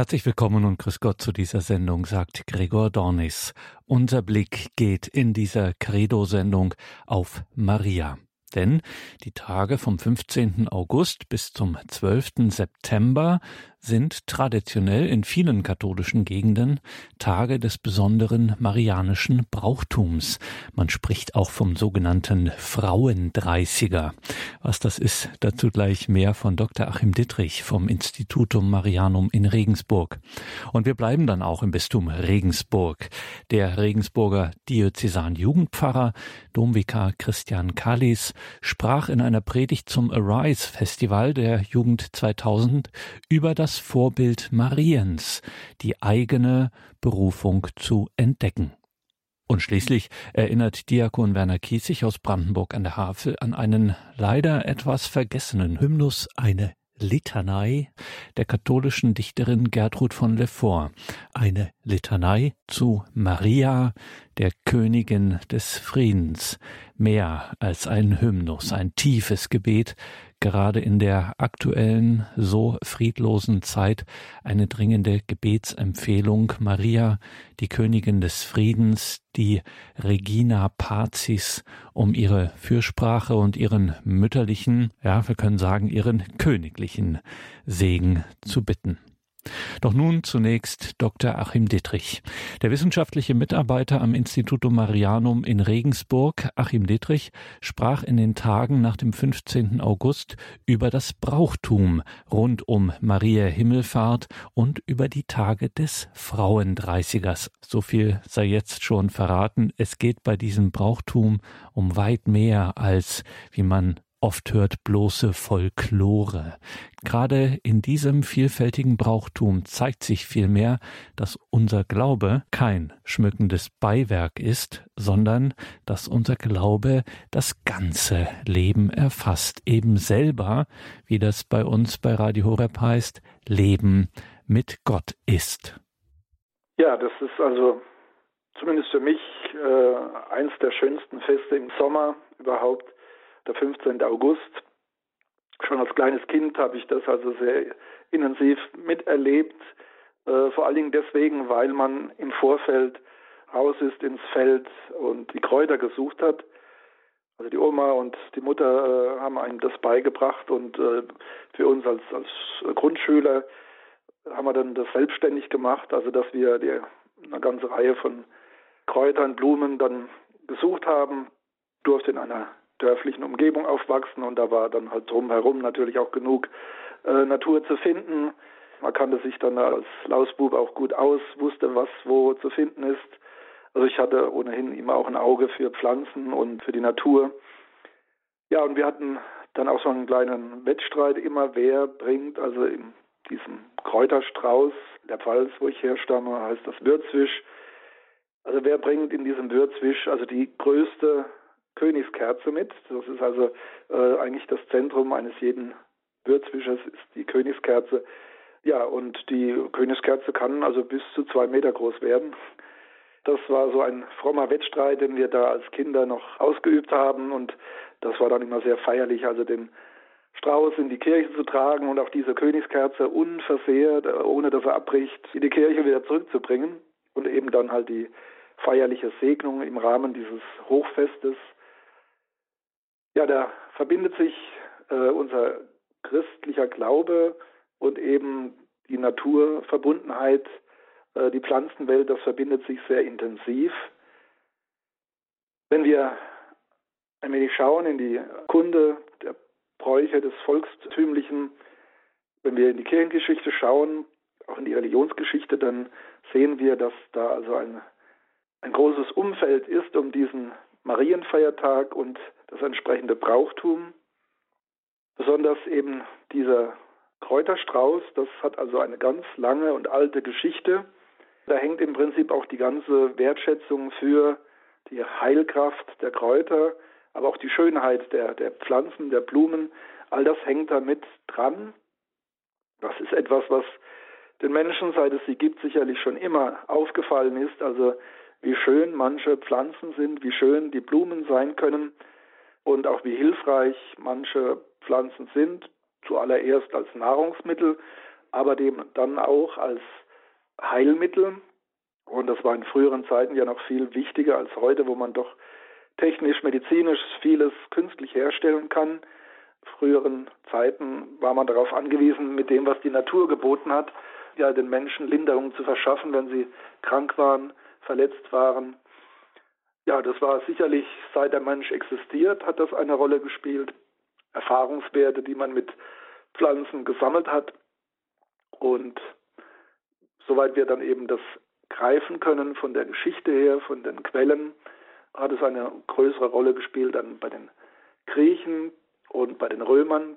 Herzlich willkommen und grüß Gott zu dieser Sendung, sagt Gregor Dornis. Unser Blick geht in dieser Credo-Sendung auf Maria. Denn die Tage vom 15. August bis zum 12. September sind traditionell in vielen katholischen Gegenden Tage des besonderen marianischen Brauchtums. Man spricht auch vom sogenannten Frauendreißiger. Was das ist, dazu gleich mehr von Dr. Achim Dittrich vom Institutum Marianum in Regensburg. Und wir bleiben dann auch im Bistum Regensburg. Der Regensburger Diözesan Jugendpfarrer Domvikar Christian Kallis sprach in einer Predigt zum Arise Festival der Jugend 2000 über das das Vorbild Mariens, die eigene Berufung zu entdecken. Und schließlich erinnert Diakon Werner Kiesig aus Brandenburg an der Havel an einen leider etwas vergessenen Hymnus, eine Litanei der katholischen Dichterin Gertrud von Lefort, eine Litanei zu Maria, der Königin des Friedens, mehr als ein Hymnus, ein tiefes Gebet, gerade in der aktuellen, so friedlosen Zeit eine dringende Gebetsempfehlung. Maria, die Königin des Friedens, die Regina Pazis, um ihre Fürsprache und ihren mütterlichen, ja, wir können sagen, ihren königlichen Segen zu bitten. Doch nun zunächst Dr. Achim Dittrich. Der wissenschaftliche Mitarbeiter am Institutum Marianum in Regensburg, Achim Dittrich, sprach in den Tagen nach dem 15. August über das Brauchtum rund um Maria Himmelfahrt und über die Tage des Frauendreißigers. So viel sei jetzt schon verraten. Es geht bei diesem Brauchtum um weit mehr als, wie man oft hört bloße Folklore. Gerade in diesem vielfältigen Brauchtum zeigt sich vielmehr, dass unser Glaube kein schmückendes Beiwerk ist, sondern dass unser Glaube das ganze Leben erfasst, eben selber, wie das bei uns bei Radio Horeb heißt, Leben mit Gott ist. Ja, das ist also zumindest für mich äh, eins der schönsten Feste im Sommer überhaupt der 15. August. Schon als kleines Kind habe ich das also sehr intensiv miterlebt, äh, vor allen Dingen deswegen, weil man im Vorfeld raus ist ins Feld und die Kräuter gesucht hat. Also die Oma und die Mutter äh, haben einem das beigebracht und äh, für uns als, als Grundschüler haben wir dann das selbstständig gemacht, also dass wir die, eine ganze Reihe von Kräutern, Blumen dann gesucht haben, durfte in einer dörflichen Umgebung aufwachsen und da war dann halt drumherum natürlich auch genug äh, Natur zu finden. Man kannte sich dann als Lausbub auch gut aus, wusste, was wo zu finden ist. Also ich hatte ohnehin immer auch ein Auge für Pflanzen und für die Natur. Ja, und wir hatten dann auch so einen kleinen Wettstreit immer, wer bringt, also in diesem Kräuterstrauß der Pfalz, wo ich herstamme, heißt das Würzwisch. Also wer bringt in diesem Würzwisch also die größte Königskerze mit. Das ist also äh, eigentlich das Zentrum eines jeden Würzwischers, ist die Königskerze. Ja, und die Königskerze kann also bis zu zwei Meter groß werden. Das war so ein frommer Wettstreit, den wir da als Kinder noch ausgeübt haben und das war dann immer sehr feierlich, also den Strauß in die Kirche zu tragen und auch diese Königskerze unversehrt, ohne dass er abbricht, in die Kirche wieder zurückzubringen und eben dann halt die feierliche Segnung im Rahmen dieses Hochfestes ja, da verbindet sich äh, unser christlicher Glaube und eben die Naturverbundenheit, äh, die Pflanzenwelt, das verbindet sich sehr intensiv. Wenn wir ein wenig schauen in die Kunde der Bräuche des Volkstümlichen, wenn wir in die Kirchengeschichte schauen, auch in die Religionsgeschichte, dann sehen wir, dass da also ein, ein großes Umfeld ist um diesen Marienfeiertag und das entsprechende Brauchtum. Besonders eben dieser Kräuterstrauß, das hat also eine ganz lange und alte Geschichte. Da hängt im Prinzip auch die ganze Wertschätzung für die Heilkraft der Kräuter, aber auch die Schönheit der, der Pflanzen, der Blumen. All das hängt damit dran. Das ist etwas, was den Menschen, seit es sie gibt, sicherlich schon immer aufgefallen ist. Also wie schön manche Pflanzen sind, wie schön die Blumen sein können und auch wie hilfreich manche Pflanzen sind, zuallererst als Nahrungsmittel, aber dem dann auch als Heilmittel. Und das war in früheren Zeiten ja noch viel wichtiger als heute, wo man doch technisch, medizinisch vieles künstlich herstellen kann. Früheren Zeiten war man darauf angewiesen, mit dem, was die Natur geboten hat, ja, den Menschen Linderung zu verschaffen, wenn sie krank waren, verletzt waren. Ja, das war sicherlich, seit der Mensch existiert, hat das eine Rolle gespielt. Erfahrungswerte, die man mit Pflanzen gesammelt hat. Und soweit wir dann eben das greifen können von der Geschichte her, von den Quellen, hat es eine größere Rolle gespielt dann bei den Griechen und bei den Römern.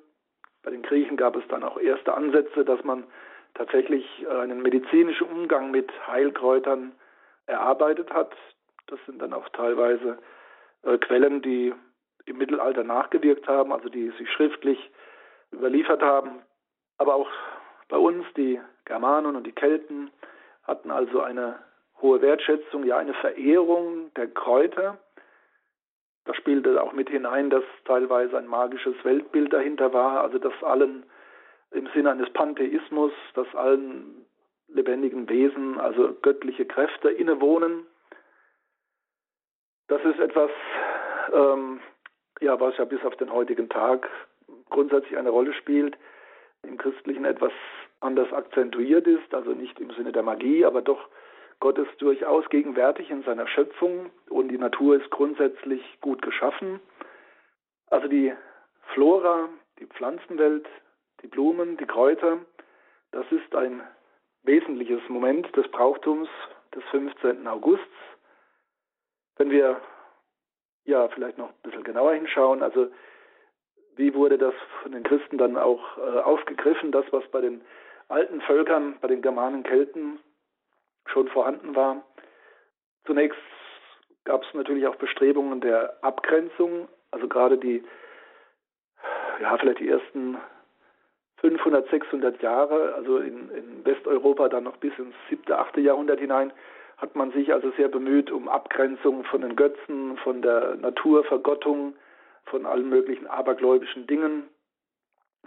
Bei den Griechen gab es dann auch erste Ansätze, dass man tatsächlich einen medizinischen Umgang mit Heilkräutern erarbeitet hat. Das sind dann auch teilweise äh, Quellen, die im Mittelalter nachgewirkt haben, also die sich schriftlich überliefert haben. Aber auch bei uns, die Germanen und die Kelten, hatten also eine hohe Wertschätzung, ja eine Verehrung der Kräuter. Da spielte auch mit hinein, dass teilweise ein magisches Weltbild dahinter war, also dass allen im Sinne eines Pantheismus, dass allen lebendigen Wesen, also göttliche Kräfte innewohnen. Das ist etwas, ähm, ja, was ja bis auf den heutigen Tag grundsätzlich eine Rolle spielt, im Christlichen etwas anders akzentuiert ist, also nicht im Sinne der Magie, aber doch Gott ist durchaus gegenwärtig in seiner Schöpfung und die Natur ist grundsätzlich gut geschaffen. Also die Flora, die Pflanzenwelt, die Blumen, die Kräuter, das ist ein wesentliches Moment des Brauchtums des 15. Augusts. Wenn wir ja vielleicht noch ein bisschen genauer hinschauen, also wie wurde das von den Christen dann auch äh, aufgegriffen, das, was bei den alten Völkern, bei den Germanen, Kelten schon vorhanden war. Zunächst gab es natürlich auch Bestrebungen der Abgrenzung, also gerade die, ja, vielleicht die ersten 500, 600 Jahre, also in, in Westeuropa dann noch bis ins 7., 8. Jahrhundert hinein, hat man sich also sehr bemüht um Abgrenzung von den Götzen, von der Naturvergottung, von allen möglichen abergläubischen Dingen.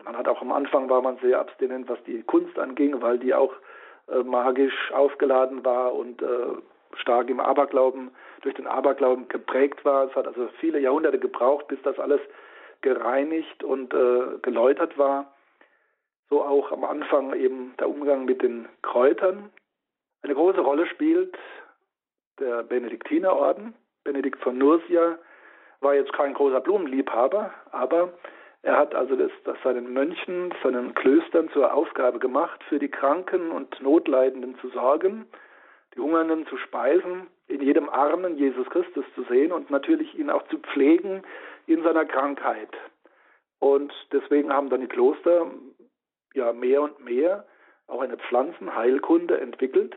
Man hat auch am Anfang war man sehr abstinent, was die Kunst anging, weil die auch äh, magisch aufgeladen war und äh, stark im Aberglauben, durch den Aberglauben geprägt war. Es hat also viele Jahrhunderte gebraucht, bis das alles gereinigt und äh, geläutert war. So auch am Anfang eben der Umgang mit den Kräutern. Eine große Rolle spielt der Benediktinerorden. Benedikt von Nursia war jetzt kein großer Blumenliebhaber, aber er hat also das, das seinen Mönchen, seinen Klöstern zur Aufgabe gemacht, für die Kranken und Notleidenden zu sorgen, die Hungernden zu speisen, in jedem Armen Jesus Christus zu sehen und natürlich ihn auch zu pflegen in seiner Krankheit. Und deswegen haben dann die Kloster ja mehr und mehr auch eine Pflanzenheilkunde entwickelt.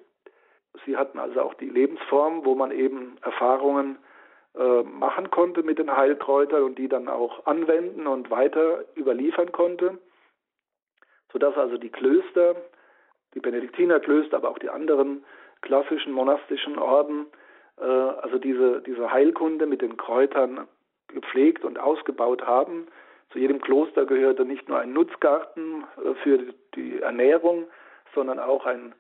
Sie hatten also auch die Lebensform, wo man eben Erfahrungen äh, machen konnte mit den Heilkräutern und die dann auch anwenden und weiter überliefern konnte, sodass also die Klöster, die Benediktinerklöster, aber auch die anderen klassischen monastischen Orden, äh, also diese, diese Heilkunde mit den Kräutern gepflegt und ausgebaut haben. Zu jedem Kloster gehörte nicht nur ein Nutzgarten äh, für die Ernährung, sondern auch ein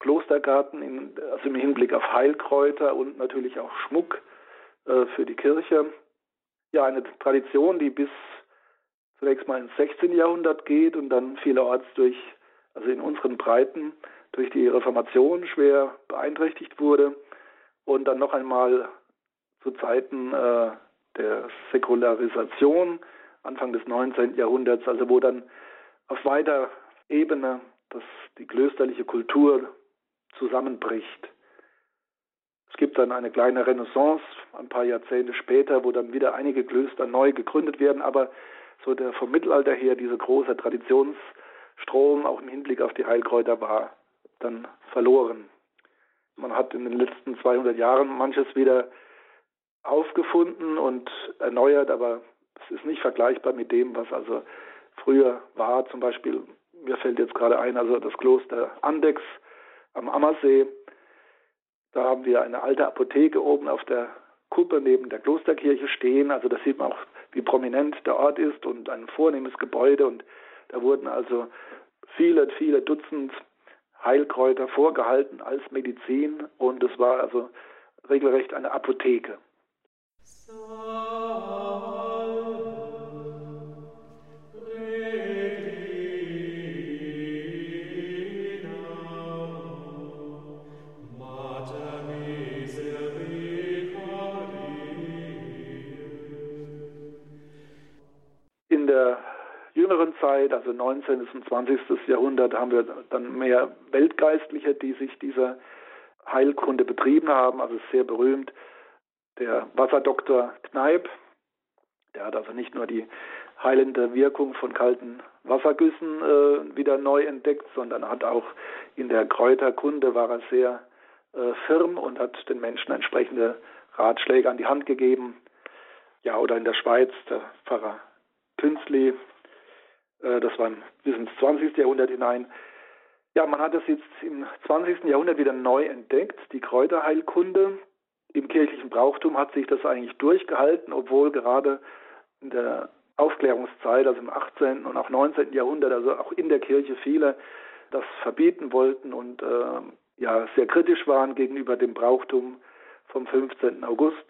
Klostergarten in, also im Hinblick auf Heilkräuter und natürlich auch Schmuck äh, für die Kirche. Ja, eine Tradition, die bis zunächst mal ins 16. Jahrhundert geht und dann vielerorts durch, also in unseren Breiten, durch die Reformation schwer beeinträchtigt wurde und dann noch einmal zu Zeiten äh, der Säkularisation Anfang des 19. Jahrhunderts, also wo dann auf weiter Ebene das, die klösterliche Kultur zusammenbricht. Es gibt dann eine kleine Renaissance ein paar Jahrzehnte später, wo dann wieder einige Klöster neu gegründet werden, aber so der vom Mittelalter her dieser große Traditionsstrom auch im Hinblick auf die Heilkräuter war dann verloren. Man hat in den letzten 200 Jahren manches wieder aufgefunden und erneuert, aber es ist nicht vergleichbar mit dem, was also früher war. Zum Beispiel, mir fällt jetzt gerade ein, also das Kloster Andex am Ammersee, da haben wir eine alte Apotheke oben auf der Kuppe neben der Klosterkirche stehen. Also da sieht man auch, wie prominent der Ort ist und ein vornehmes Gebäude. Und da wurden also viele, viele Dutzend Heilkräuter vorgehalten als Medizin und es war also regelrecht eine Apotheke. In der jüngeren Zeit, also 19. und 20. Jahrhundert, haben wir dann mehr Weltgeistliche, die sich dieser Heilkunde betrieben haben. Also sehr berühmt der Wasserdoktor Kneip. Der hat also nicht nur die heilende Wirkung von kalten Wassergüssen äh, wieder neu entdeckt, sondern hat auch in der Kräuterkunde war er sehr äh, firm und hat den Menschen entsprechende Ratschläge an die Hand gegeben. Ja, oder in der Schweiz der Pfarrer Künstli, äh, das war bis ins 20. Jahrhundert hinein. Ja, man hat es jetzt im 20. Jahrhundert wieder neu entdeckt, die Kräuterheilkunde. Im kirchlichen Brauchtum hat sich das eigentlich durchgehalten, obwohl gerade in der Aufklärungszeit, also im 18. und auch 19. Jahrhundert, also auch in der Kirche viele das verbieten wollten und äh, ja sehr kritisch waren gegenüber dem Brauchtum vom 15. August,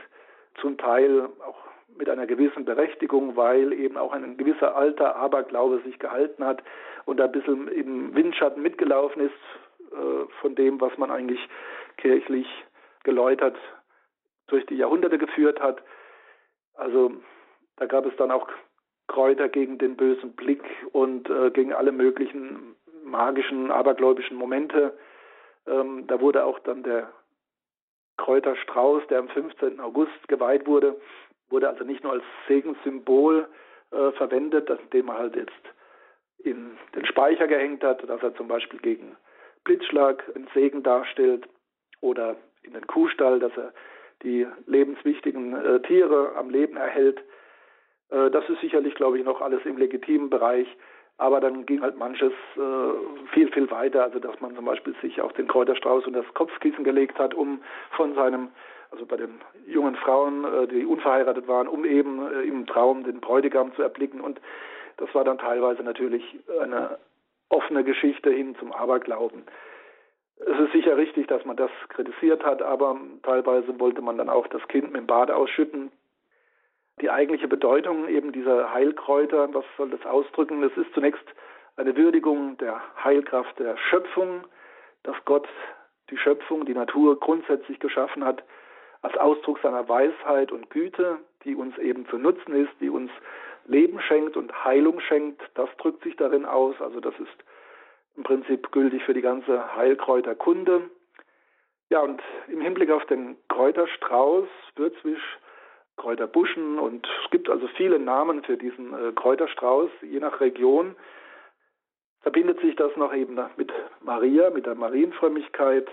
zum Teil auch mit einer gewissen Berechtigung, weil eben auch ein gewisser alter Aberglaube sich gehalten hat und ein bisschen im Windschatten mitgelaufen ist äh, von dem, was man eigentlich kirchlich geläutert durch die Jahrhunderte geführt hat. Also da gab es dann auch Kräuter gegen den bösen Blick und äh, gegen alle möglichen magischen, abergläubischen Momente. Ähm, da wurde auch dann der Kräuterstrauß, der am 15. August geweiht wurde, wurde also nicht nur als Segenssymbol äh, verwendet, indem man halt jetzt in den Speicher gehängt hat, dass er zum Beispiel gegen Blitzschlag einen Segen darstellt oder in den Kuhstall, dass er die lebenswichtigen äh, Tiere am Leben erhält. Äh, das ist sicherlich, glaube ich, noch alles im legitimen Bereich. Aber dann ging halt manches äh, viel, viel weiter. Also, dass man zum Beispiel sich auch den Kräuterstrauß und das Kopfkissen gelegt hat, um von seinem, also bei den jungen Frauen, äh, die unverheiratet waren, um eben äh, im Traum den Bräutigam zu erblicken. Und das war dann teilweise natürlich eine offene Geschichte hin zum Aberglauben. Es ist sicher richtig, dass man das kritisiert hat, aber teilweise wollte man dann auch das Kind mit dem Bade ausschütten. Die eigentliche Bedeutung eben dieser Heilkräuter, was soll das ausdrücken? Es ist zunächst eine Würdigung der Heilkraft der Schöpfung, dass Gott die Schöpfung, die Natur grundsätzlich geschaffen hat, als Ausdruck seiner Weisheit und Güte, die uns eben zu nutzen ist, die uns Leben schenkt und Heilung schenkt. Das drückt sich darin aus. Also das ist im Prinzip gültig für die ganze Heilkräuterkunde. Ja, und im Hinblick auf den Kräuterstrauß, Würzwisch, Kräuterbuschen und es gibt also viele Namen für diesen äh, Kräuterstrauß, je nach Region verbindet sich das noch eben mit Maria, mit der Marienfrömmigkeit.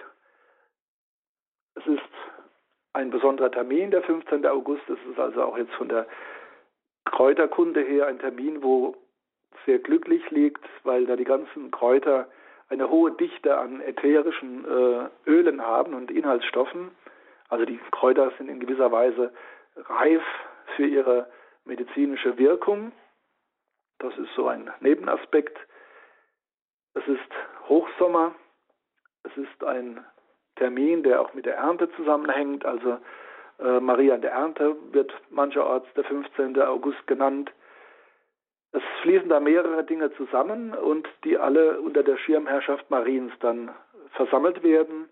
Ein besonderer Termin, der 15. August. Es ist also auch jetzt von der Kräuterkunde her ein Termin, wo sehr glücklich liegt, weil da die ganzen Kräuter eine hohe Dichte an ätherischen äh, Ölen haben und Inhaltsstoffen. Also die Kräuter sind in gewisser Weise reif für ihre medizinische Wirkung. Das ist so ein Nebenaspekt. Es ist Hochsommer. Es ist ein Termin, der auch mit der Ernte zusammenhängt. Also äh, Maria der Ernte wird mancherorts der 15. August genannt. Es fließen da mehrere Dinge zusammen und die alle unter der Schirmherrschaft Mariens dann versammelt werden.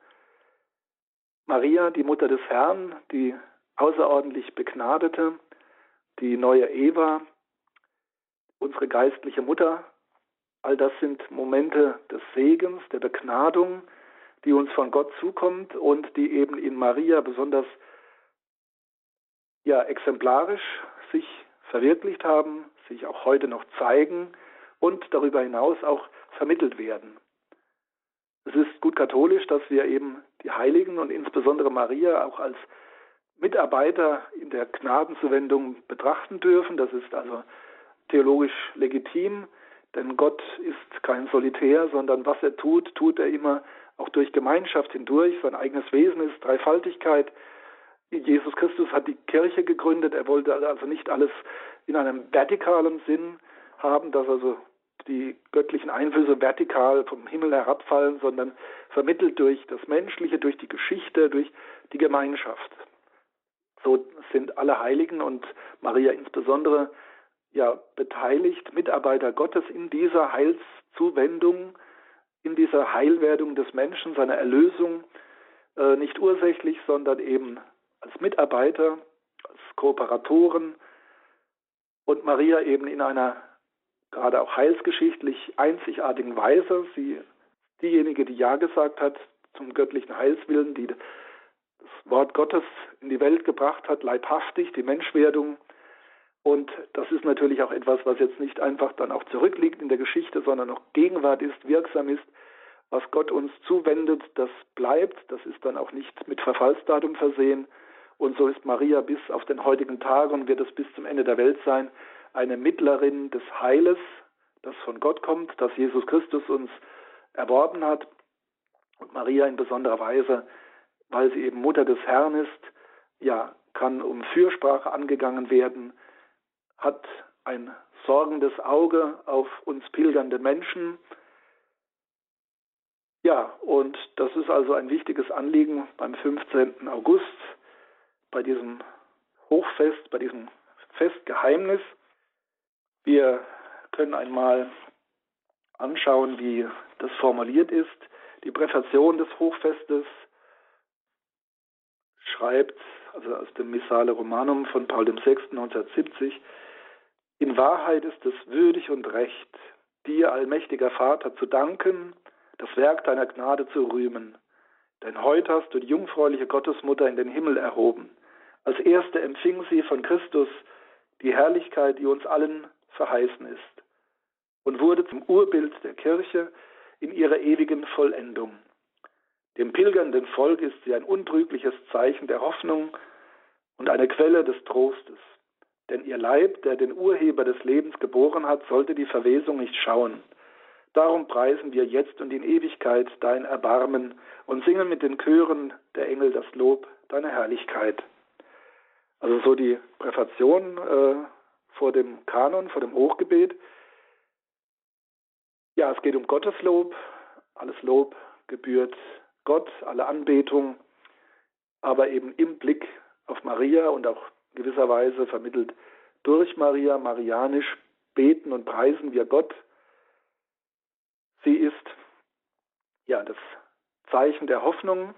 Maria, die Mutter des Herrn, die außerordentlich Begnadete, die neue Eva, unsere geistliche Mutter, all das sind Momente des Segens, der Begnadung, die uns von Gott zukommt und die eben in Maria besonders ja exemplarisch sich verwirklicht haben, sich auch heute noch zeigen und darüber hinaus auch vermittelt werden. Es ist gut katholisch, dass wir eben die Heiligen und insbesondere Maria auch als Mitarbeiter in der Gnadenzuwendung betrachten dürfen. Das ist also theologisch legitim, denn Gott ist kein Solitär, sondern was er tut, tut er immer durch Gemeinschaft hindurch. Sein eigenes Wesen ist Dreifaltigkeit. Jesus Christus hat die Kirche gegründet. Er wollte also nicht alles in einem vertikalen Sinn haben, dass also die göttlichen Einflüsse vertikal vom Himmel herabfallen, sondern vermittelt durch das Menschliche, durch die Geschichte, durch die Gemeinschaft. So sind alle Heiligen und Maria insbesondere ja beteiligt, Mitarbeiter Gottes in dieser Heilszuwendung, in dieser Heilwerdung des Menschen, seiner Erlösung, äh, nicht ursächlich, sondern eben als Mitarbeiter, als Kooperatoren und Maria eben in einer gerade auch heilsgeschichtlich einzigartigen Weise. Sie diejenige, die Ja gesagt hat zum göttlichen Heilswillen, die das Wort Gottes in die Welt gebracht hat, leibhaftig, die Menschwerdung. Und das ist natürlich auch etwas, was jetzt nicht einfach dann auch zurückliegt in der Geschichte, sondern auch Gegenwart ist, wirksam ist. Was Gott uns zuwendet, das bleibt. Das ist dann auch nicht mit Verfallsdatum versehen. Und so ist Maria bis auf den heutigen Tag und wird es bis zum Ende der Welt sein, eine Mittlerin des Heiles, das von Gott kommt, das Jesus Christus uns erworben hat. Und Maria in besonderer Weise, weil sie eben Mutter des Herrn ist, ja, kann um Fürsprache angegangen werden, hat ein sorgendes Auge auf uns pilgernde Menschen. Ja, und das ist also ein wichtiges Anliegen beim 15. August, bei diesem Hochfest, bei diesem Festgeheimnis. Wir können einmal anschauen, wie das formuliert ist. Die Präfation des Hochfestes schreibt, also aus dem Missale Romanum von Paul VI. 1970, in Wahrheit ist es würdig und recht, dir, allmächtiger Vater, zu danken, das Werk deiner Gnade zu rühmen. Denn heute hast du die jungfräuliche Gottesmutter in den Himmel erhoben. Als erste empfing sie von Christus die Herrlichkeit, die uns allen verheißen ist, und wurde zum Urbild der Kirche in ihrer ewigen Vollendung. Dem pilgernden Volk ist sie ein untrügliches Zeichen der Hoffnung und eine Quelle des Trostes. Denn ihr Leib, der den Urheber des Lebens geboren hat, sollte die Verwesung nicht schauen. Darum preisen wir jetzt und in Ewigkeit dein Erbarmen und singen mit den Chören der Engel das Lob deiner Herrlichkeit. Also so die Präfation äh, vor dem Kanon, vor dem Hochgebet. Ja, es geht um Gotteslob. Alles Lob gebührt Gott, alle Anbetung, aber eben im Blick auf Maria und auch gewisserweise vermittelt durch Maria, marianisch beten und preisen wir Gott. Sie ist ja das Zeichen der Hoffnung.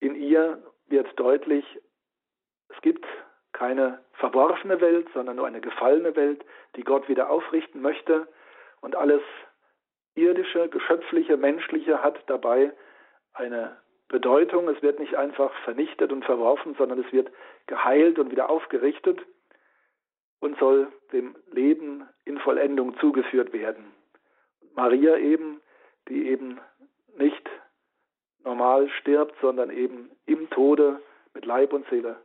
In ihr wird deutlich, es gibt keine verworfene Welt, sondern nur eine gefallene Welt, die Gott wieder aufrichten möchte. Und alles irdische, geschöpfliche, menschliche hat dabei eine Bedeutung. Es wird nicht einfach vernichtet und verworfen, sondern es wird geheilt und wieder aufgerichtet und soll dem Leben in Vollendung zugeführt werden. Maria eben, die eben nicht normal stirbt, sondern eben im Tode mit Leib und Seele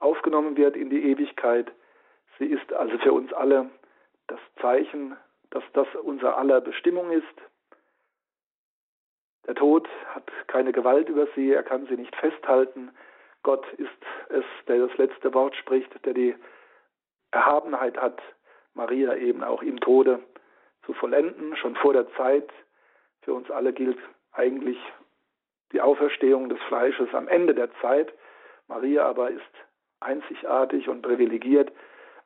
aufgenommen wird in die Ewigkeit. Sie ist also für uns alle das Zeichen, dass das unser aller Bestimmung ist. Der Tod hat keine Gewalt über sie, er kann sie nicht festhalten. Gott ist es, der das letzte Wort spricht, der die Erhabenheit hat, Maria eben auch im Tode zu vollenden, schon vor der Zeit. Für uns alle gilt eigentlich die Auferstehung des Fleisches am Ende der Zeit. Maria aber ist einzigartig und privilegiert,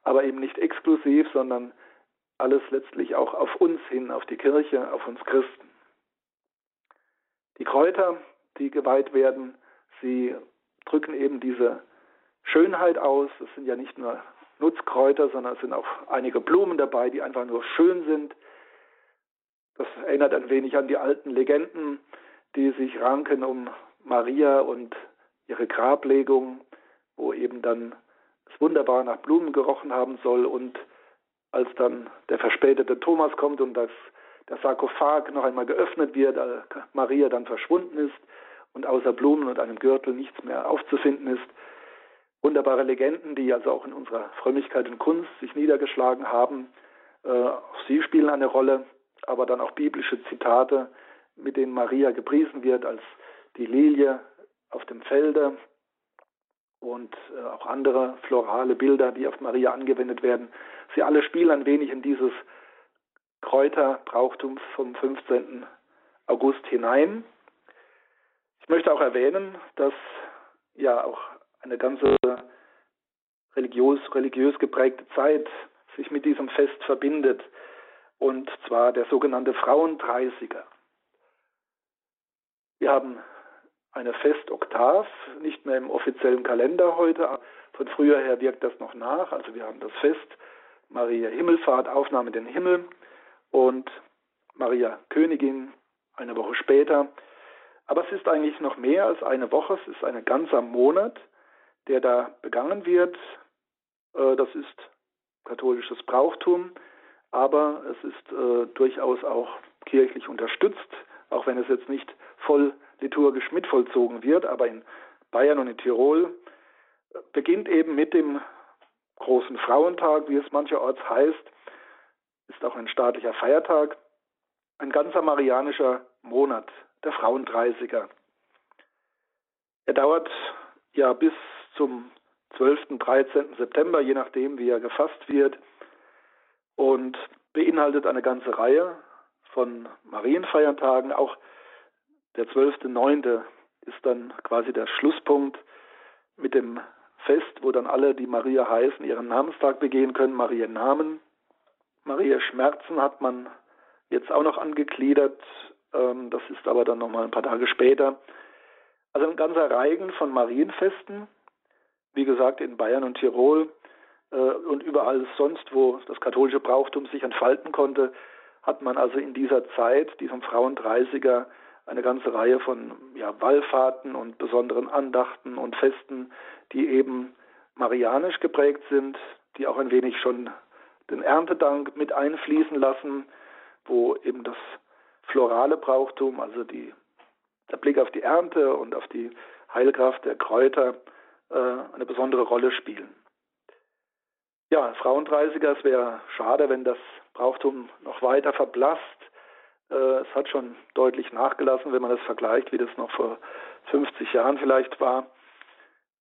aber eben nicht exklusiv, sondern alles letztlich auch auf uns hin, auf die Kirche, auf uns Christen. Die Kräuter, die geweiht werden, sie drücken eben diese Schönheit aus. Es sind ja nicht nur Nutzkräuter, sondern es sind auch einige Blumen dabei, die einfach nur schön sind. Das erinnert ein wenig an die alten Legenden, die sich ranken um Maria und ihre Grablegung wo eben dann es wunderbar nach Blumen gerochen haben soll und als dann der verspätete Thomas kommt und das, der Sarkophag noch einmal geöffnet wird, als Maria dann verschwunden ist und außer Blumen und einem Gürtel nichts mehr aufzufinden ist. Wunderbare Legenden, die also auch in unserer Frömmigkeit und Kunst sich niedergeschlagen haben. Äh, auch sie spielen eine Rolle, aber dann auch biblische Zitate, mit denen Maria gepriesen wird als die Lilie auf dem Felde, und äh, auch andere florale Bilder, die auf Maria angewendet werden. Sie alle spielen ein wenig in dieses Kräuterbrauchtums vom 15. August hinein. Ich möchte auch erwähnen, dass ja auch eine ganze religiös, religiös geprägte Zeit sich mit diesem Fest verbindet, und zwar der sogenannte Frauendreißiger. Wir haben eine Festoktav, nicht mehr im offiziellen Kalender heute, von früher her wirkt das noch nach, also wir haben das Fest Maria Himmelfahrt, Aufnahme in den Himmel und Maria Königin eine Woche später. Aber es ist eigentlich noch mehr als eine Woche, es ist ein ganzer Monat, der da begangen wird. Äh, das ist katholisches Brauchtum, aber es ist äh, durchaus auch kirchlich unterstützt, auch wenn es jetzt nicht voll liturgisch mitvollzogen wird. Aber in Bayern und in Tirol beginnt eben mit dem großen Frauentag, wie es mancherorts heißt, ist auch ein staatlicher Feiertag, ein ganzer marianischer Monat, der Frauendreißiger. Er dauert ja bis zum 12., 13. September, je nachdem, wie er gefasst wird, und beinhaltet eine ganze Reihe von Marienfeiertagen. Auch der 12.9. ist dann quasi der Schlusspunkt mit dem Fest, wo dann alle, die Maria heißen, ihren Namenstag begehen können, Mariennamen. Maria Schmerzen hat man jetzt auch noch angegliedert. Ähm, das ist aber dann nochmal ein paar Tage später. Also ein ganzer Reigen von Marienfesten, wie gesagt in Bayern und Tirol äh, und überall sonst, wo das katholische Brauchtum sich entfalten konnte, hat man also in dieser Zeit, diesem Frauendreißiger, eine ganze Reihe von ja, Wallfahrten und besonderen Andachten und Festen, die eben marianisch geprägt sind, die auch ein wenig schon den Erntedank mit einfließen lassen, wo eben das florale Brauchtum, also die, der Blick auf die Ernte und auf die Heilkraft der Kräuter äh, eine besondere Rolle spielen. Ja, Frauendreißiger, es wäre schade, wenn das Brauchtum noch weiter verblasst. Äh, es hat schon deutlich nachgelassen, wenn man das vergleicht, wie das noch vor 50 Jahren vielleicht war.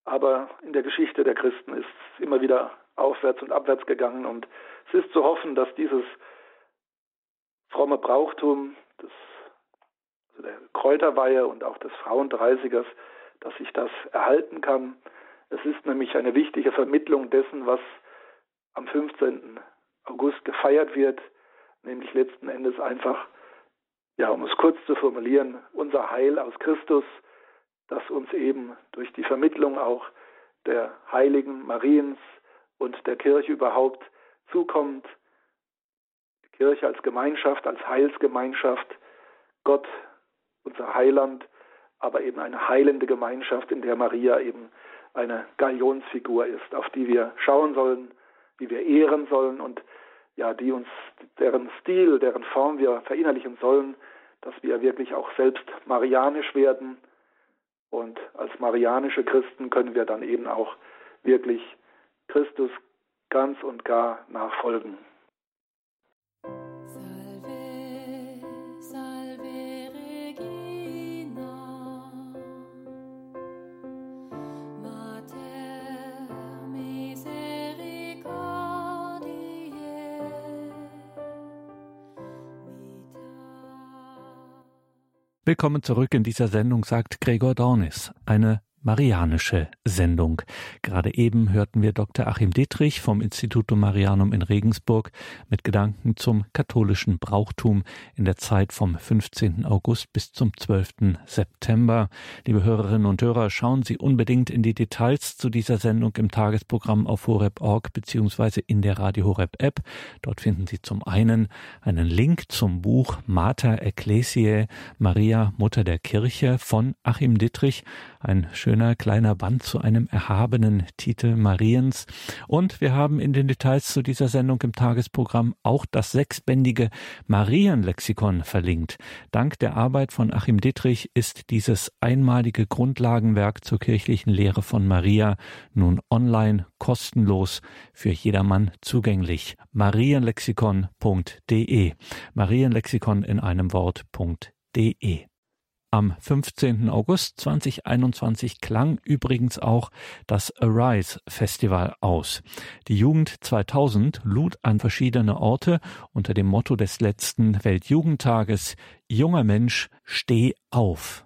Aber in der Geschichte der Christen ist es immer wieder aufwärts und abwärts gegangen und es ist zu hoffen, dass dieses fromme Brauchtum des, also der Kräuterweihe und auch des Frauendreißigers, dass sich das erhalten kann. Es ist nämlich eine wichtige Vermittlung dessen, was am 15. August gefeiert wird, nämlich letzten Endes einfach, ja, um es kurz zu formulieren, unser Heil aus Christus, das uns eben durch die Vermittlung auch der heiligen Mariens und der Kirche überhaupt zukommt. Die Kirche als Gemeinschaft, als Heilsgemeinschaft, Gott, unser Heiland, aber eben eine heilende Gemeinschaft, in der Maria eben eine Galionsfigur ist, auf die wir schauen sollen, die wir ehren sollen und ja, die uns, deren Stil, deren Form wir verinnerlichen sollen, dass wir wirklich auch selbst marianisch werden. Und als marianische Christen können wir dann eben auch wirklich Christus ganz und gar nachfolgen. Willkommen zurück in dieser Sendung, sagt Gregor Dornis. Eine marianische Sendung. Gerade eben hörten wir Dr. Achim Dietrich vom Instituto Marianum in Regensburg mit Gedanken zum katholischen Brauchtum in der Zeit vom 15. August bis zum 12. September. Liebe Hörerinnen und Hörer, schauen Sie unbedingt in die Details zu dieser Sendung im Tagesprogramm auf horeb.org beziehungsweise in der Radio Horeb App. Dort finden Sie zum einen einen Link zum Buch Mater Ecclesiae, Maria Mutter der Kirche von Achim Dietrich, ein schöner kleiner Band zu einem erhabenen Titel Mariens. Und wir haben in den Details zu dieser Sendung im Tagesprogramm auch das sechsbändige Marienlexikon verlinkt. Dank der Arbeit von Achim Dittrich ist dieses einmalige Grundlagenwerk zur kirchlichen Lehre von Maria nun online kostenlos für jedermann zugänglich. Marienlexikon.de Marienlexikon in einem Wort.de Am 15. August 2021 klang übrigens auch das Arise Festival aus. Die Jugend 2000 lud an verschiedene Orte unter dem Motto des letzten Weltjugendtages Junger Mensch, steh auf.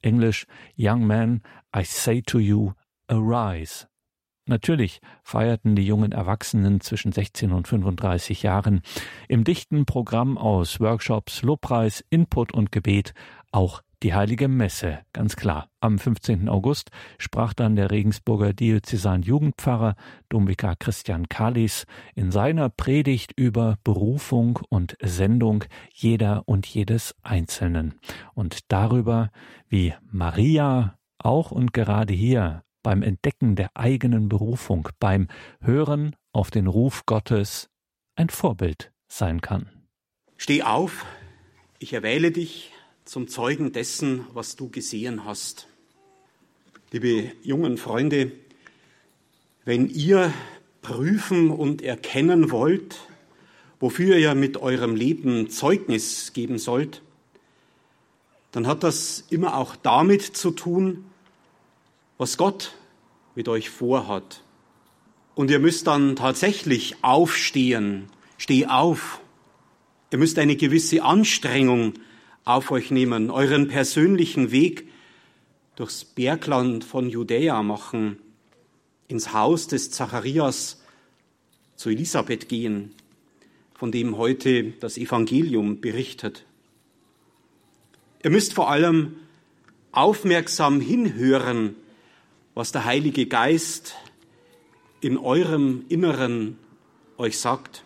Englisch Young Man, I say to you, arise. Natürlich feierten die jungen Erwachsenen zwischen 16 und 35 Jahren im dichten Programm aus Workshops, Lobpreis, Input und Gebet auch die heilige Messe, ganz klar. Am 15. August sprach dann der Regensburger Diözesan Jugendpfarrer Domvikar Christian Kalis in seiner Predigt über Berufung und Sendung jeder und jedes Einzelnen und darüber, wie Maria auch und gerade hier beim Entdecken der eigenen Berufung, beim Hören auf den Ruf Gottes ein Vorbild sein kann. Steh auf, ich erwähle dich zum Zeugen dessen, was du gesehen hast. Liebe jungen Freunde, wenn ihr prüfen und erkennen wollt, wofür ihr mit eurem Leben Zeugnis geben sollt, dann hat das immer auch damit zu tun, was Gott mit euch vorhat. Und ihr müsst dann tatsächlich aufstehen, steh auf. Ihr müsst eine gewisse Anstrengung auf euch nehmen, euren persönlichen Weg durchs Bergland von Judäa machen, ins Haus des Zacharias zu Elisabeth gehen, von dem heute das Evangelium berichtet. Ihr müsst vor allem aufmerksam hinhören, was der Heilige Geist in eurem Inneren euch sagt.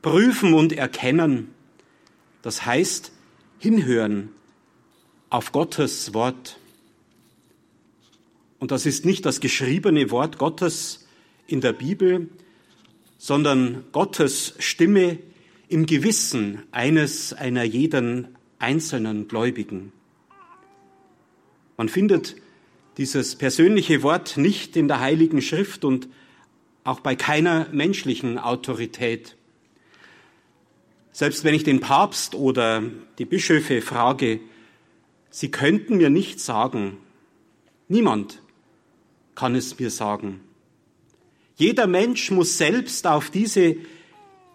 Prüfen und erkennen, das heißt, hinhören auf Gottes Wort. Und das ist nicht das geschriebene Wort Gottes in der Bibel, sondern Gottes Stimme im Gewissen eines einer jeden einzelnen Gläubigen. Man findet dieses persönliche Wort nicht in der Heiligen Schrift und auch bei keiner menschlichen Autorität. Selbst wenn ich den Papst oder die Bischöfe frage, sie könnten mir nicht sagen, niemand kann es mir sagen. Jeder Mensch muss selbst auf diese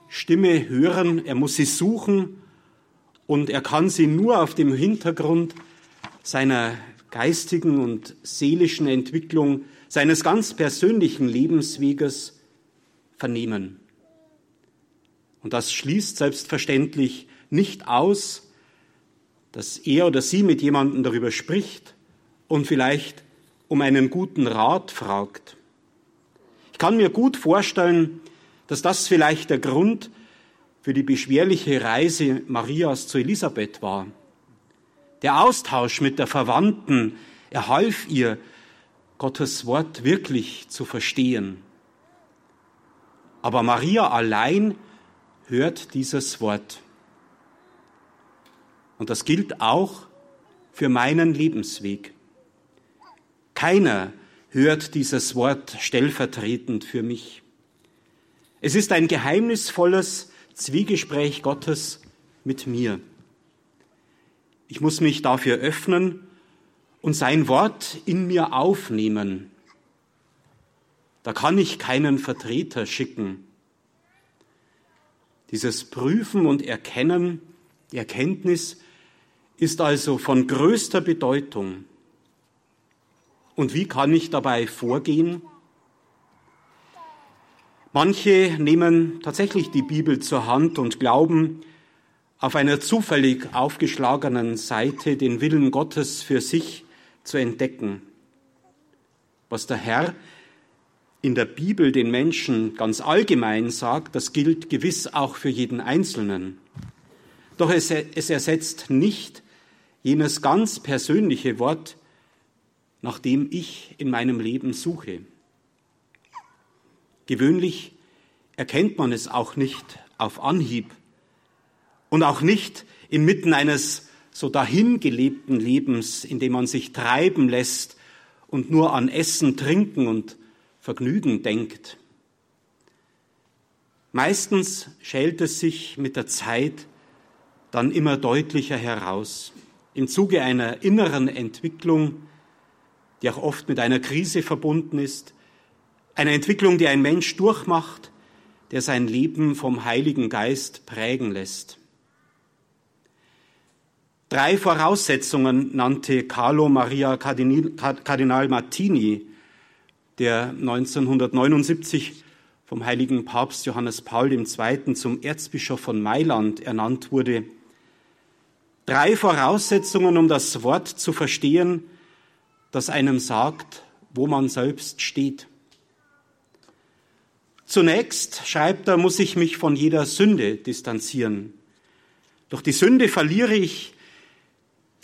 Stimme hören, er muss sie suchen und er kann sie nur auf dem Hintergrund seiner geistigen und seelischen Entwicklung, seines ganz persönlichen Lebensweges vernehmen. Und das schließt selbstverständlich nicht aus, dass er oder sie mit jemandem darüber spricht und vielleicht um einen guten Rat fragt. Ich kann mir gut vorstellen, dass das vielleicht der Grund für die beschwerliche Reise Marias zu Elisabeth war. Der Austausch mit der Verwandten, er half ihr, Gottes Wort wirklich zu verstehen. Aber Maria allein hört dieses Wort. Und das gilt auch für meinen Lebensweg. Keiner hört dieses Wort stellvertretend für mich. Es ist ein geheimnisvolles Zwiegespräch Gottes mit mir. Ich muss mich dafür öffnen und sein Wort in mir aufnehmen. Da kann ich keinen Vertreter schicken. Dieses Prüfen und Erkennen, die Erkenntnis ist also von größter Bedeutung. Und wie kann ich dabei vorgehen? Manche nehmen tatsächlich die Bibel zur Hand und glauben, auf einer zufällig aufgeschlagenen Seite den Willen Gottes für sich zu entdecken. Was der Herr in der Bibel den Menschen ganz allgemein sagt, das gilt gewiss auch für jeden Einzelnen. Doch es, es ersetzt nicht jenes ganz persönliche Wort, nach dem ich in meinem Leben suche. Gewöhnlich erkennt man es auch nicht auf Anhieb und auch nicht inmitten eines so dahingelebten Lebens, in dem man sich treiben lässt und nur an Essen, Trinken und Vergnügen denkt. Meistens schält es sich mit der Zeit dann immer deutlicher heraus. im Zuge einer inneren Entwicklung, die auch oft mit einer Krise verbunden ist, eine Entwicklung, die ein Mensch durchmacht, der sein Leben vom Heiligen Geist prägen lässt. Drei Voraussetzungen nannte Carlo Maria Kardinal Martini, der 1979 vom heiligen Papst Johannes Paul II. zum Erzbischof von Mailand ernannt wurde. Drei Voraussetzungen, um das Wort zu verstehen, das einem sagt, wo man selbst steht. Zunächst, schreibt er, muss ich mich von jeder Sünde distanzieren. Durch die Sünde verliere ich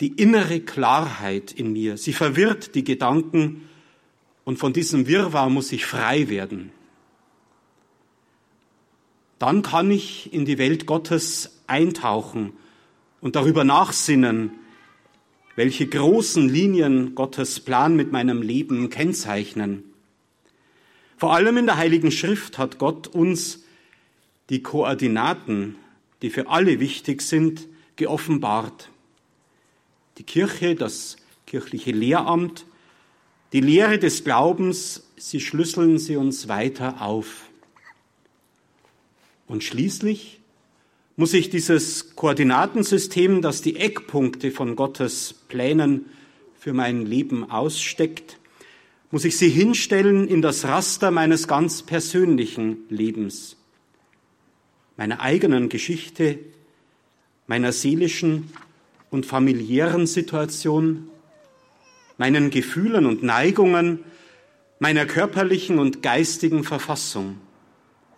die innere Klarheit in mir. Sie verwirrt die Gedanken und von diesem Wirrwarr muss ich frei werden. Dann kann ich in die Welt Gottes eintauchen und darüber nachsinnen, welche großen Linien Gottes Plan mit meinem Leben kennzeichnen. Vor allem in der Heiligen Schrift hat Gott uns die Koordinaten, die für alle wichtig sind, geoffenbart die Kirche, das kirchliche Lehramt, die Lehre des Glaubens, sie schlüsseln sie uns weiter auf. Und schließlich muss ich dieses Koordinatensystem, das die Eckpunkte von Gottes Plänen für mein Leben aussteckt, muss ich sie hinstellen in das Raster meines ganz persönlichen Lebens, meiner eigenen Geschichte, meiner seelischen und familiären Situation, meinen Gefühlen und Neigungen, meiner körperlichen und geistigen Verfassung.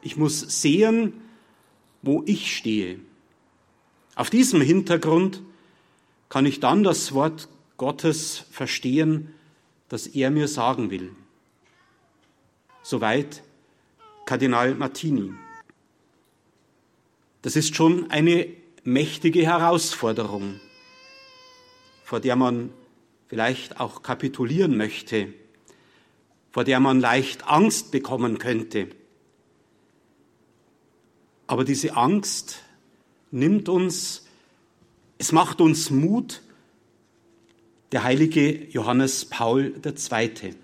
Ich muss sehen, wo ich stehe. Auf diesem Hintergrund kann ich dann das Wort Gottes verstehen, das er mir sagen will. Soweit Kardinal Martini. Das ist schon eine mächtige Herausforderung vor der man vielleicht auch kapitulieren möchte, vor der man leicht Angst bekommen könnte. Aber diese Angst nimmt uns, es macht uns Mut, der heilige Johannes Paul II.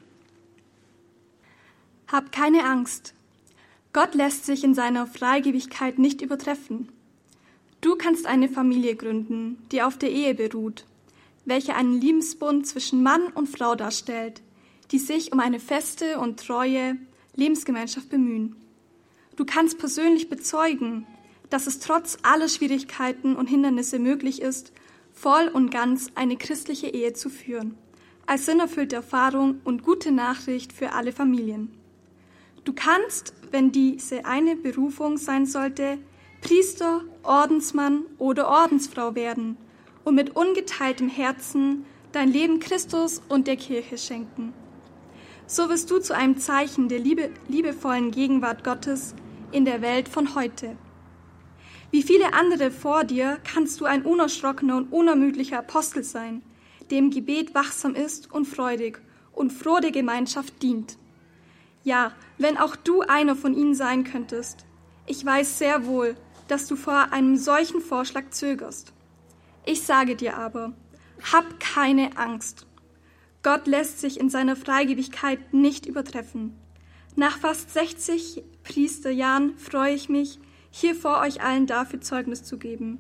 Hab keine Angst. Gott lässt sich in seiner Freigebigkeit nicht übertreffen. Du kannst eine Familie gründen, die auf der Ehe beruht welche einen Liebensbund zwischen Mann und Frau darstellt, die sich um eine feste und treue Lebensgemeinschaft bemühen. Du kannst persönlich bezeugen, dass es trotz aller Schwierigkeiten und Hindernisse möglich ist, voll und ganz eine christliche Ehe zu führen, als sinnerfüllte Erfahrung und gute Nachricht für alle Familien. Du kannst, wenn diese eine Berufung sein sollte, Priester, Ordensmann oder Ordensfrau werden – und mit ungeteiltem Herzen dein Leben Christus und der Kirche schenken. So wirst du zu einem Zeichen der liebe, liebevollen Gegenwart Gottes in der Welt von heute. Wie viele andere vor dir kannst du ein unerschrockener und unermüdlicher Apostel sein, der im Gebet wachsam ist und freudig und froh der Gemeinschaft dient. Ja, wenn auch du einer von ihnen sein könntest, ich weiß sehr wohl, dass du vor einem solchen Vorschlag zögerst. Ich sage dir aber, hab keine Angst. Gott lässt sich in seiner Freigebigkeit nicht übertreffen. Nach fast 60 Priesterjahren freue ich mich, hier vor euch allen dafür Zeugnis zu geben.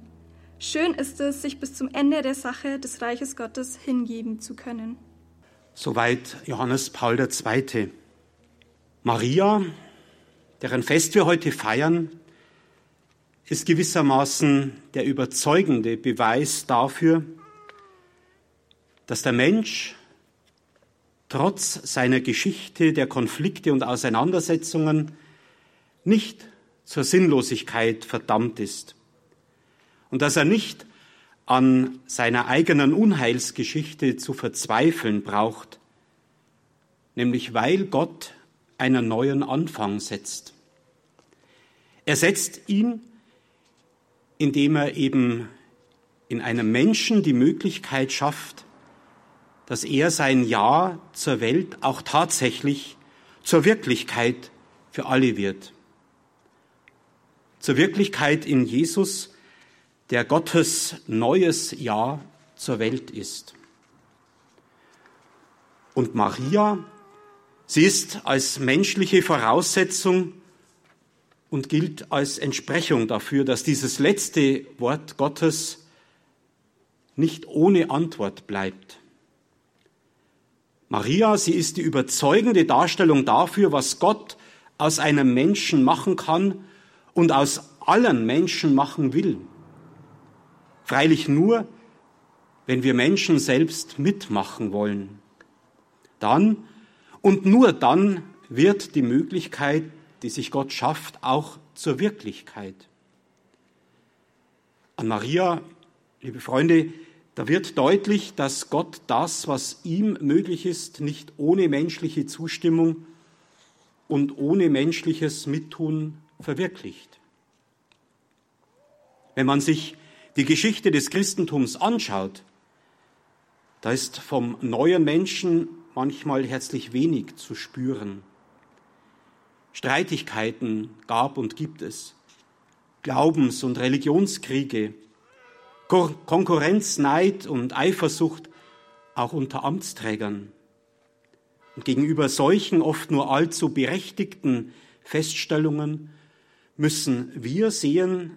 Schön ist es, sich bis zum Ende der Sache des Reiches Gottes hingeben zu können. Soweit Johannes Paul II. Maria, deren Fest wir heute feiern, ist gewissermaßen der überzeugende Beweis dafür, dass der Mensch trotz seiner Geschichte der Konflikte und Auseinandersetzungen nicht zur Sinnlosigkeit verdammt ist und dass er nicht an seiner eigenen Unheilsgeschichte zu verzweifeln braucht, nämlich weil Gott einen neuen Anfang setzt. Er setzt ihn indem er eben in einem Menschen die Möglichkeit schafft, dass er sein Ja zur Welt auch tatsächlich zur Wirklichkeit für alle wird. Zur Wirklichkeit in Jesus, der Gottes neues Ja zur Welt ist. Und Maria, sie ist als menschliche Voraussetzung und gilt als Entsprechung dafür, dass dieses letzte Wort Gottes nicht ohne Antwort bleibt. Maria, sie ist die überzeugende Darstellung dafür, was Gott aus einem Menschen machen kann und aus allen Menschen machen will. Freilich nur, wenn wir Menschen selbst mitmachen wollen. Dann und nur dann wird die Möglichkeit, die sich Gott schafft, auch zur Wirklichkeit. An Maria, liebe Freunde, da wird deutlich, dass Gott das, was ihm möglich ist, nicht ohne menschliche Zustimmung und ohne menschliches Mittun verwirklicht. Wenn man sich die Geschichte des Christentums anschaut, da ist vom neuen Menschen manchmal herzlich wenig zu spüren. Streitigkeiten gab und gibt es, Glaubens- und Religionskriege, Konkurrenz, Neid und Eifersucht auch unter Amtsträgern. Und gegenüber solchen oft nur allzu berechtigten Feststellungen müssen wir sehen,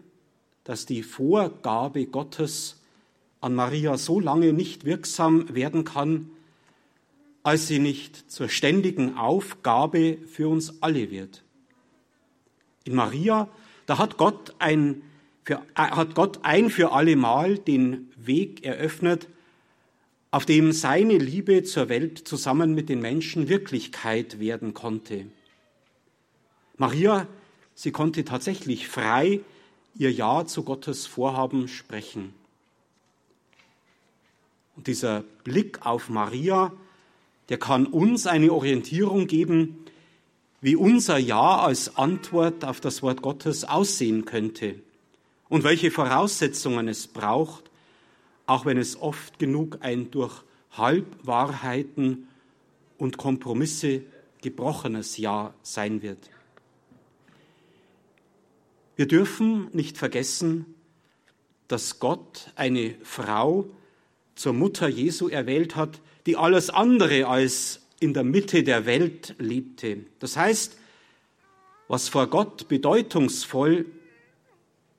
dass die Vorgabe Gottes an Maria so lange nicht wirksam werden kann, als sie nicht zur ständigen Aufgabe für uns alle wird. In Maria, da hat Gott ein für, hat Gott ein für alle Mal den Weg eröffnet, auf dem seine Liebe zur Welt zusammen mit den Menschen Wirklichkeit werden konnte. Maria, sie konnte tatsächlich frei ihr Ja zu Gottes Vorhaben sprechen. Und dieser Blick auf Maria, der kann uns eine Orientierung geben, wie unser Ja als Antwort auf das Wort Gottes aussehen könnte und welche Voraussetzungen es braucht, auch wenn es oft genug ein durch Halbwahrheiten und Kompromisse gebrochenes Ja sein wird. Wir dürfen nicht vergessen, dass Gott eine Frau zur Mutter Jesu erwählt hat, die alles andere als in der Mitte der Welt lebte. Das heißt, was vor Gott bedeutungsvoll,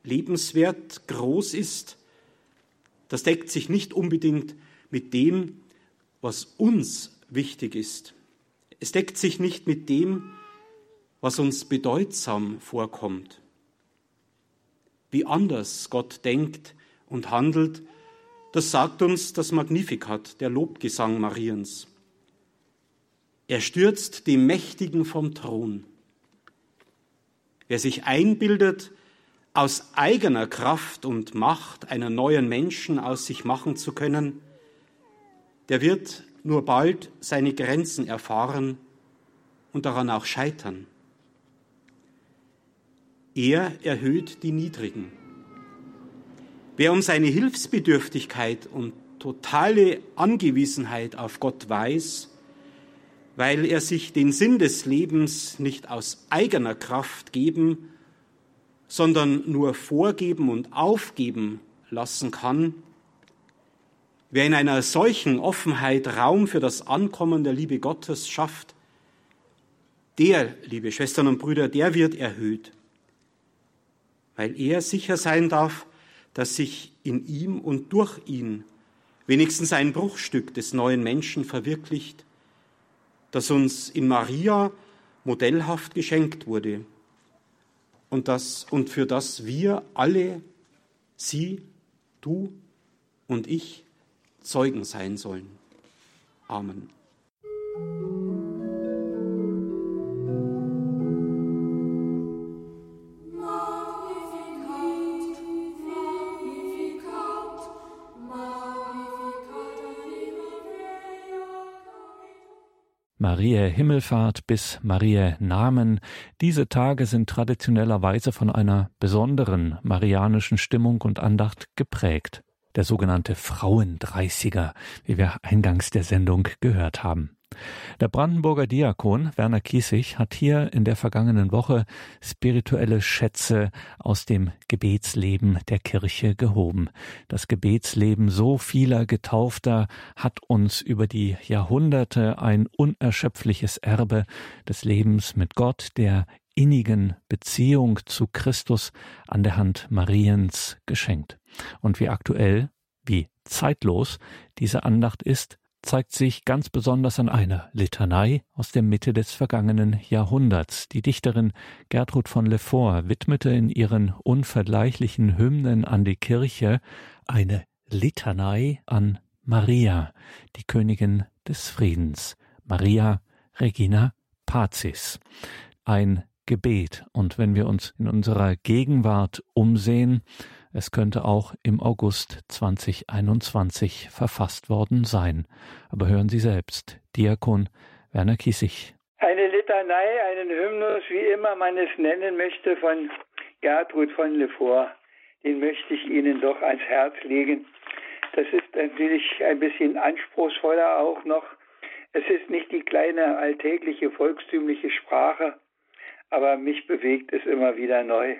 lebenswert, groß ist, das deckt sich nicht unbedingt mit dem, was uns wichtig ist. Es deckt sich nicht mit dem, was uns bedeutsam vorkommt. Wie anders Gott denkt und handelt, das sagt uns das Magnificat, der Lobgesang Mariens. Er stürzt die Mächtigen vom Thron. Wer sich einbildet, aus eigener Kraft und Macht einen neuen Menschen aus sich machen zu können, der wird nur bald seine Grenzen erfahren und daran auch scheitern. Er erhöht die Niedrigen. Wer um seine Hilfsbedürftigkeit und totale Angewiesenheit auf Gott weiß, weil er sich den Sinn des Lebens nicht aus eigener Kraft geben, sondern nur vorgeben und aufgeben lassen kann, wer in einer solchen Offenheit Raum für das Ankommen der Liebe Gottes schafft, der, liebe Schwestern und Brüder, der wird erhöht, weil er sicher sein darf, dass sich in ihm und durch ihn wenigstens ein Bruchstück des neuen Menschen verwirklicht, das uns in Maria modellhaft geschenkt wurde und, das, und für das wir alle, sie, du und ich, Zeugen sein sollen. Amen. Mariä Himmelfahrt bis Mariä Namen. Diese Tage sind traditionellerweise von einer besonderen marianischen Stimmung und Andacht geprägt. Der sogenannte Frauendreißiger, wie wir eingangs der Sendung gehört haben. Der Brandenburger Diakon Werner Kiesig hat hier in der vergangenen Woche spirituelle Schätze aus dem Gebetsleben der Kirche gehoben. Das Gebetsleben so vieler Getaufter hat uns über die Jahrhunderte ein unerschöpfliches Erbe des Lebens mit Gott, der innigen Beziehung zu Christus an der Hand Mariens geschenkt. Und wie aktuell, wie zeitlos diese Andacht ist, zeigt sich ganz besonders an einer Litanei aus der Mitte des vergangenen Jahrhunderts. Die Dichterin Gertrud von Lefort widmete in ihren unvergleichlichen Hymnen an die Kirche eine Litanei an Maria, die Königin des Friedens, Maria Regina Pazis. Ein Gebet. Und wenn wir uns in unserer Gegenwart umsehen, es könnte auch im August 2021 verfasst worden sein. Aber hören Sie selbst, Diakon Werner Kiesig. Eine Litanei, einen Hymnus, wie immer man es nennen möchte, von Gertrud von Lefort. Den möchte ich Ihnen doch ans Herz legen. Das ist natürlich ein bisschen anspruchsvoller auch noch. Es ist nicht die kleine alltägliche volkstümliche Sprache, aber mich bewegt es immer wieder neu.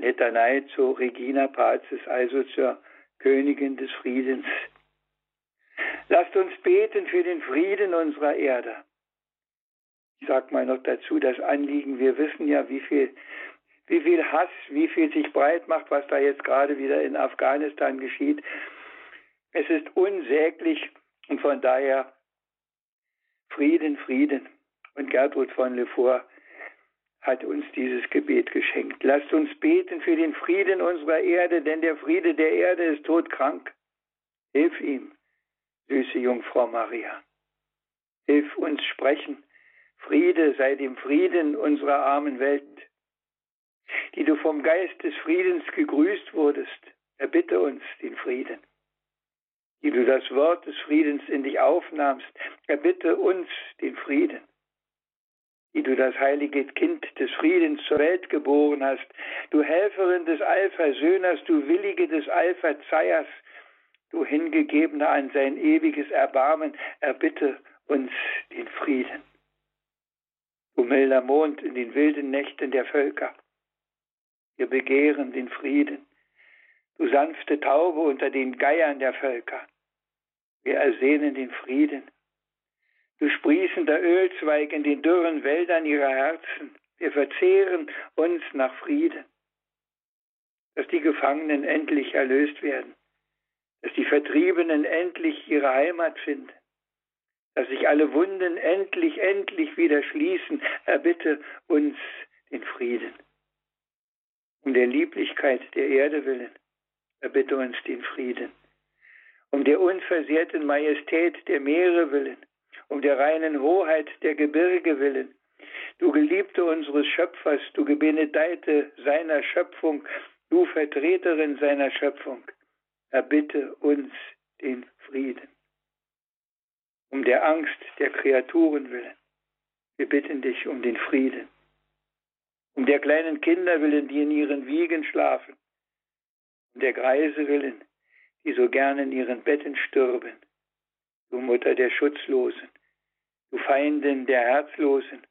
Litanei zu Regina Pazis, also zur Königin des Friedens. Lasst uns beten für den Frieden unserer Erde. Ich sag mal noch dazu das Anliegen, wir wissen ja, wie viel, wie viel Hass, wie viel sich breit macht, was da jetzt gerade wieder in Afghanistan geschieht. Es ist unsäglich und von daher Frieden, Frieden. Und Gertrud von Lefort hat uns dieses Gebet geschenkt. Lasst uns beten für den Frieden unserer Erde, denn der Friede der Erde ist todkrank. Hilf ihm, süße Jungfrau Maria. Hilf uns sprechen. Friede sei dem Frieden unserer armen Welt, die du vom Geist des Friedens gegrüßt wurdest. Erbitte uns den Frieden. Die du das Wort des Friedens in dich aufnahmst, erbitte uns den Frieden die du das heilige Kind des Friedens zur Welt geboren hast, du Helferin des Allversöhners, du Willige des Allverzeihers, du Hingegebener an sein ewiges Erbarmen, erbitte uns den Frieden. Du milder Mond in den wilden Nächten der Völker, wir begehren den Frieden. Du sanfte Taube unter den Geiern der Völker, wir ersehnen den Frieden. Du sprießender Ölzweig in den dürren Wäldern ihrer Herzen, wir verzehren uns nach Frieden. Dass die Gefangenen endlich erlöst werden, dass die Vertriebenen endlich ihre Heimat finden, dass sich alle Wunden endlich, endlich wieder schließen, erbitte uns den Frieden. Um der Lieblichkeit der Erde willen, erbitte uns den Frieden. Um der unversehrten Majestät der Meere willen, um der reinen Hoheit der Gebirge willen. Du Geliebte unseres Schöpfers, du Gebenedeite seiner Schöpfung, du Vertreterin seiner Schöpfung, erbitte uns den Frieden. Um der Angst der Kreaturen willen, wir bitten dich um den Frieden. Um der kleinen Kinder willen, die in ihren Wiegen schlafen, um der Greise willen, die so gern in ihren Betten stürben, du Mutter der Schutzlosen, du Feindin der Herzlosen,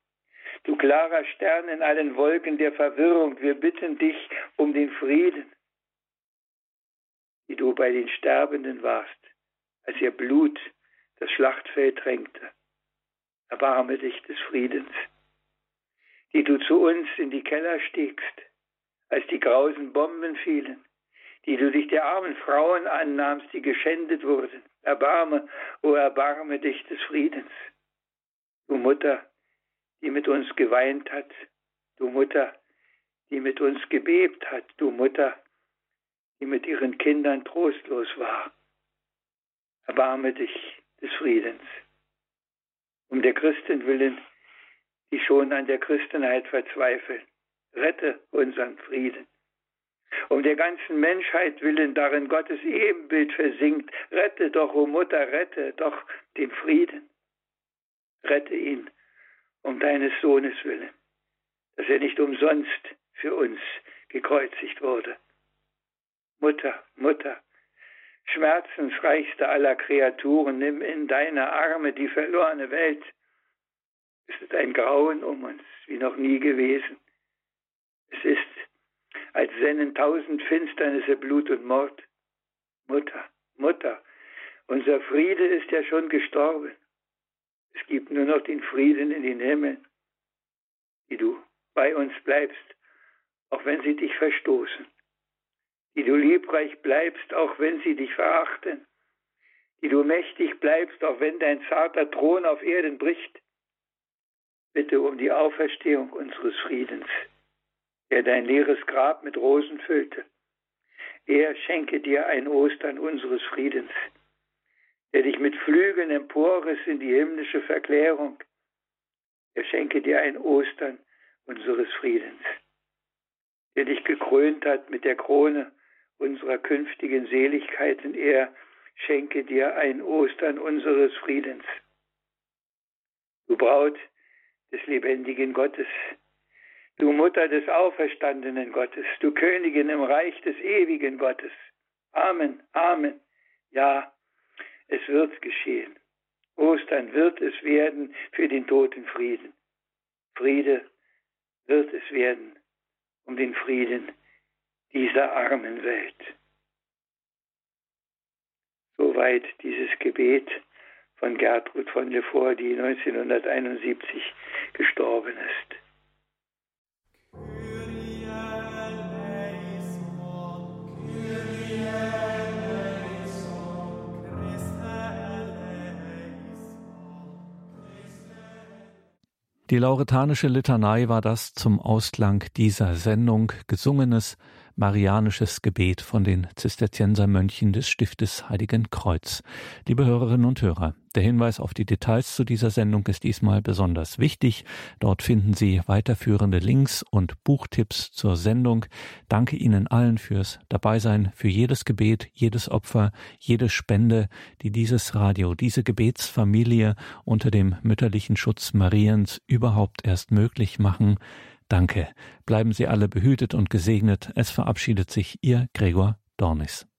du klarer Stern in allen Wolken der Verwirrung, wir bitten dich um den Frieden, wie du bei den Sterbenden warst, als ihr Blut das Schlachtfeld tränkte. Erbarme dich des Friedens, die du zu uns in die Keller stiegst, als die grausen Bomben fielen, die du dich der armen Frauen annahmst, die geschändet wurden. Erbarme, o oh, erbarme dich des Friedens. Du Mutter, die mit uns geweint hat, du Mutter, die mit uns gebebt hat, du Mutter, die mit ihren Kindern trostlos war. Erbarme dich des Friedens. Um der Christen willen, die schon an der Christenheit verzweifeln, rette unseren Frieden. Um der ganzen Menschheit willen, darin Gottes Ebenbild versinkt, rette doch, o oh Mutter, rette doch den Frieden. Rette ihn um deines Sohnes willen, dass er nicht umsonst für uns gekreuzigt wurde. Mutter, Mutter, schmerzensreichste aller Kreaturen, nimm in deine Arme die verlorene Welt. Es ist ein Grauen um uns, wie noch nie gewesen. Es ist, als sennen tausend Finsternisse Blut und Mord. Mutter, Mutter, unser Friede ist ja schon gestorben. Es gibt nur noch den Frieden in den Himmeln, die du bei uns bleibst, auch wenn sie dich verstoßen, die du liebreich bleibst, auch wenn sie dich verachten, die du mächtig bleibst, auch wenn dein zarter Thron auf Erden bricht. Bitte um die Auferstehung unseres Friedens, der dein leeres Grab mit Rosen füllte. Er schenke dir ein Ostern unseres Friedens der dich mit Flügeln emporriss in die himmlische Verklärung. Er schenke dir ein Ostern unseres Friedens, der dich gekrönt hat mit der Krone unserer künftigen Seligkeiten. Er schenke dir ein Ostern unseres Friedens. Du Braut des lebendigen Gottes, du Mutter des auferstandenen Gottes, du Königin im Reich des ewigen Gottes. Amen, Amen. Ja, es wird geschehen. Ostern wird es werden für den toten Frieden. Friede wird es werden um den Frieden dieser armen Welt. Soweit dieses Gebet von Gertrud von Lefort, die 1971 gestorben ist. Die lauretanische Litanei war das zum Ausklang dieser Sendung gesungenes marianisches Gebet von den Zisterziensermönchen des Stiftes Heiligen Kreuz. Liebe Hörerinnen und Hörer, der Hinweis auf die Details zu dieser Sendung ist diesmal besonders wichtig. Dort finden Sie weiterführende Links und Buchtipps zur Sendung. Danke Ihnen allen fürs Dabeisein, für jedes Gebet, jedes Opfer, jede Spende, die dieses Radio, diese Gebetsfamilie unter dem mütterlichen Schutz Mariens überhaupt erst möglich machen. Danke. Bleiben Sie alle behütet und gesegnet. Es verabschiedet sich Ihr Gregor Dornis.